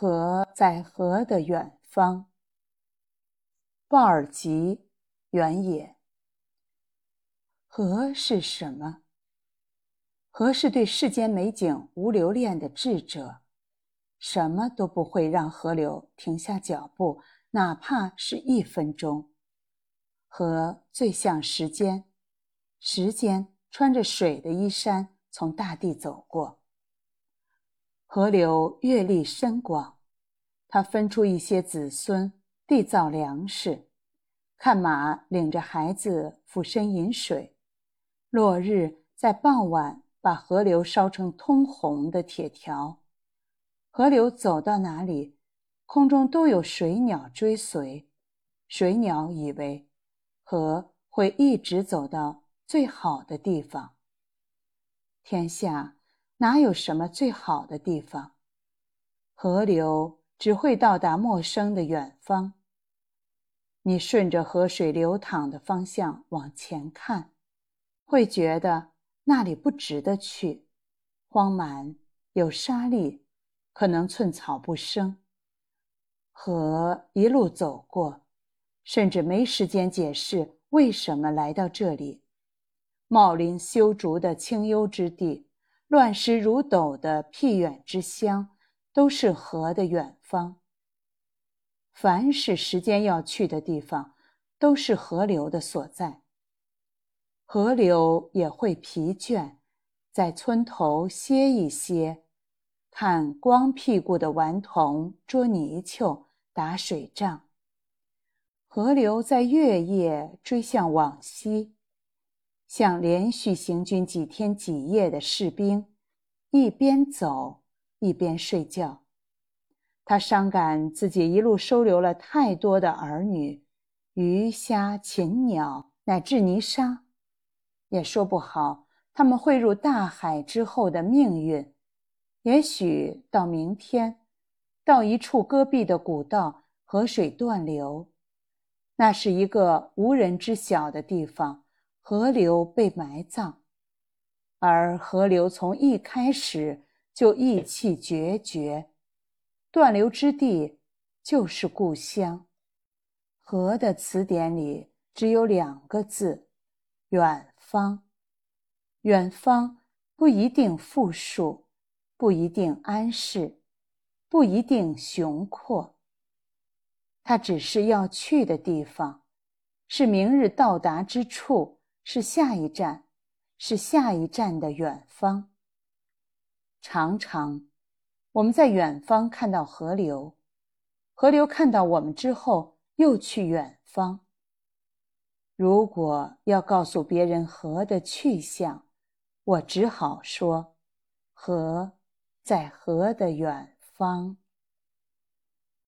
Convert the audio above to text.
河在河的远方。鲍尔吉原野。河是什么？河是对世间美景无留恋的智者，什么都不会让河流停下脚步，哪怕是一分钟。河最像时间，时间穿着水的衣衫从大地走过。河流阅历深广，他分出一些子孙缔造粮食，看马领着孩子俯身饮水，落日在傍晚把河流烧成通红的铁条。河流走到哪里，空中都有水鸟追随，水鸟以为河会一直走到最好的地方。天下。哪有什么最好的地方？河流只会到达陌生的远方。你顺着河水流淌的方向往前看，会觉得那里不值得去，荒蛮有沙砾，可能寸草不生。河一路走过，甚至没时间解释为什么来到这里。茂林修竹的清幽之地。乱石如斗的僻远之乡，都是河的远方。凡是时间要去的地方，都是河流的所在。河流也会疲倦，在村头歇一歇，看光屁股的顽童捉泥鳅、打水仗。河流在月夜追向往昔。像连续行军几天几夜的士兵，一边走一边睡觉。他伤感自己一路收留了太多的儿女，鱼虾禽鸟乃至泥沙，也说不好他们汇入大海之后的命运。也许到明天，到一处戈壁的古道，河水断流，那是一个无人知晓的地方。河流被埋葬，而河流从一开始就意气决绝，断流之地就是故乡。河的词典里只有两个字：远方。远方不一定富庶，不一定安适，不一定雄阔。它只是要去的地方，是明日到达之处。是下一站，是下一站的远方。常常，我们在远方看到河流，河流看到我们之后又去远方。如果要告诉别人河的去向，我只好说：河在河的远方。